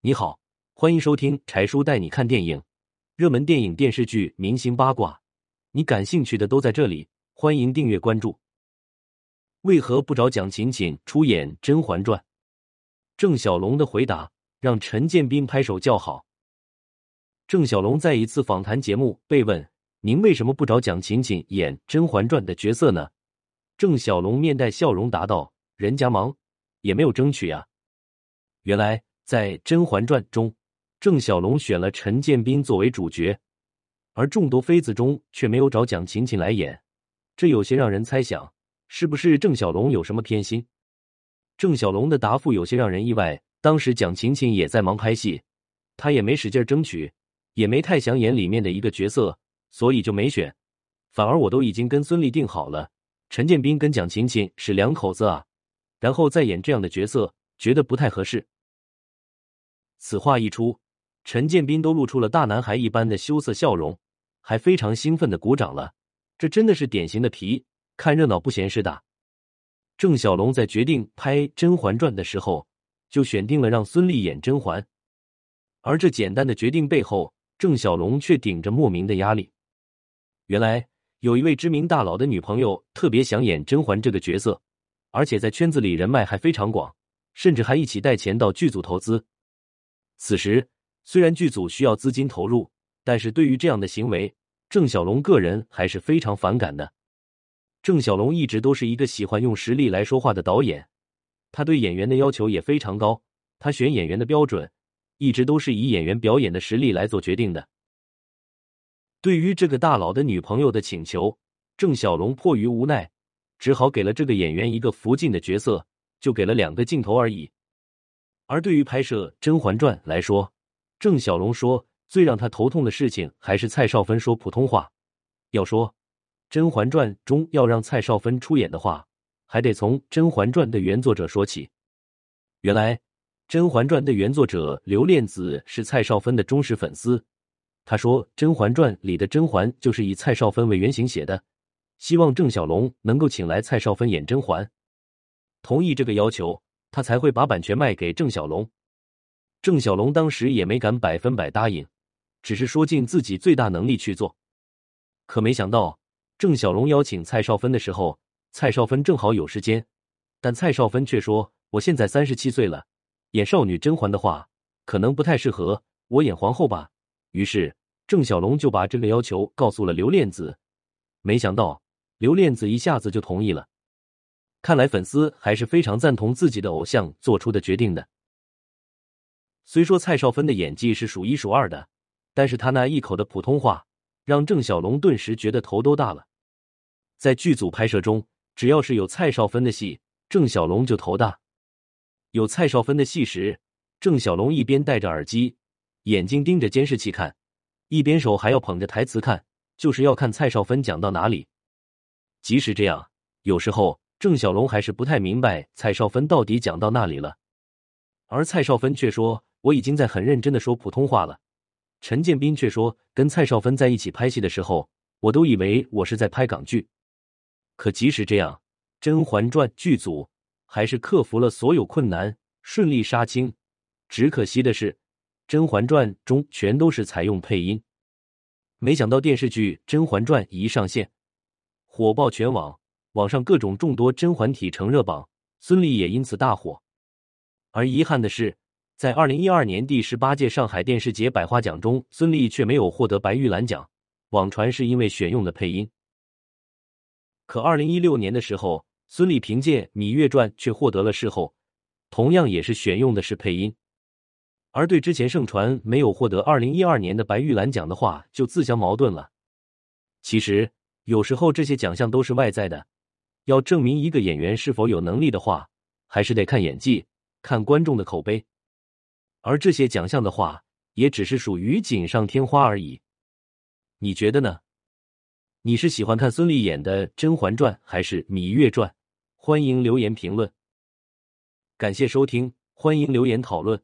你好，欢迎收听柴叔带你看电影，热门电影、电视剧、明星八卦，你感兴趣的都在这里。欢迎订阅关注。为何不找蒋勤勤出演《甄嬛传》？郑晓龙的回答让陈建斌拍手叫好。郑晓龙在一次访谈节目被问：“您为什么不找蒋勤勤演《甄嬛传》的角色呢？”郑晓龙面带笑容答道：“人家忙，也没有争取啊。”原来。在《甄嬛传》中，郑晓龙选了陈建斌作为主角，而众多妃子中却没有找蒋勤勤来演，这有些让人猜想，是不是郑晓龙有什么偏心？郑晓龙的答复有些让人意外。当时蒋勤勤也在忙拍戏，他也没使劲争取，也没太想演里面的一个角色，所以就没选。反而我都已经跟孙俪定好了，陈建斌跟蒋勤勤是两口子啊，然后再演这样的角色，觉得不太合适。此话一出，陈建斌都露出了大男孩一般的羞涩笑容，还非常兴奋的鼓掌了。这真的是典型的皮看热闹不嫌事大。郑晓龙在决定拍《甄嬛传》的时候，就选定了让孙俪演甄嬛，而这简单的决定背后，郑晓龙却顶着莫名的压力。原来有一位知名大佬的女朋友特别想演甄嬛这个角色，而且在圈子里人脉还非常广，甚至还一起带钱到剧组投资。此时，虽然剧组需要资金投入，但是对于这样的行为，郑晓龙个人还是非常反感的。郑晓龙一直都是一个喜欢用实力来说话的导演，他对演员的要求也非常高，他选演员的标准一直都是以演员表演的实力来做决定的。对于这个大佬的女朋友的请求，郑晓龙迫于无奈，只好给了这个演员一个福晋的角色，就给了两个镜头而已。而对于拍摄《甄嬛传》来说，郑晓龙说最让他头痛的事情还是蔡少芬说普通话。要说《甄嬛传》中要让蔡少芬出演的话，还得从《甄嬛传》的原作者说起。原来，《甄嬛传》的原作者刘恋子是蔡少芬的忠实粉丝。他说，《甄嬛传》里的甄嬛就是以蔡少芬为原型写的，希望郑晓龙能够请来蔡少芬演甄嬛。同意这个要求。他才会把版权卖给郑晓龙。郑晓龙当时也没敢百分百答应，只是说尽自己最大能力去做。可没想到，郑晓龙邀请蔡少芬的时候，蔡少芬正好有时间，但蔡少芬却说：“我现在三十七岁了，演少女甄嬛的话，可能不太适合我演皇后吧。”于是郑晓龙就把这个要求告诉了刘恋子，没想到刘恋子一下子就同意了。看来粉丝还是非常赞同自己的偶像做出的决定的。虽说蔡少芬的演技是数一数二的，但是她那一口的普通话让郑晓龙顿时觉得头都大了。在剧组拍摄中，只要是有蔡少芬的戏，郑晓龙就头大。有蔡少芬的戏时，郑晓龙一边戴着耳机，眼睛盯着监视器看，一边手还要捧着台词看，就是要看蔡少芬讲到哪里。即使这样，有时候。郑晓龙还是不太明白蔡少芬到底讲到那里了，而蔡少芬却说：“我已经在很认真的说普通话了。”陈建斌却说：“跟蔡少芬在一起拍戏的时候，我都以为我是在拍港剧。”可即使这样，《甄嬛传》剧组还是克服了所有困难，顺利杀青。只可惜的是，《甄嬛传》中全都是采用配音。没想到电视剧《甄嬛传》一上线，火爆全网。网上各种众多甄嬛体成热榜，孙俪也因此大火。而遗憾的是，在二零一二年第十八届上海电视节百花奖中，孙俪却没有获得白玉兰奖，网传是因为选用的配音。可二零一六年的时候，孙俪凭借《芈月传》却获得了视后，同样也是选用的是配音。而对之前盛传没有获得二零一二年的白玉兰奖的话，就自相矛盾了。其实有时候这些奖项都是外在的。要证明一个演员是否有能力的话，还是得看演技，看观众的口碑。而这些奖项的话，也只是属于锦上添花而已。你觉得呢？你是喜欢看孙俪演的《甄嬛传》还是《芈月传》？欢迎留言评论。感谢收听，欢迎留言讨论。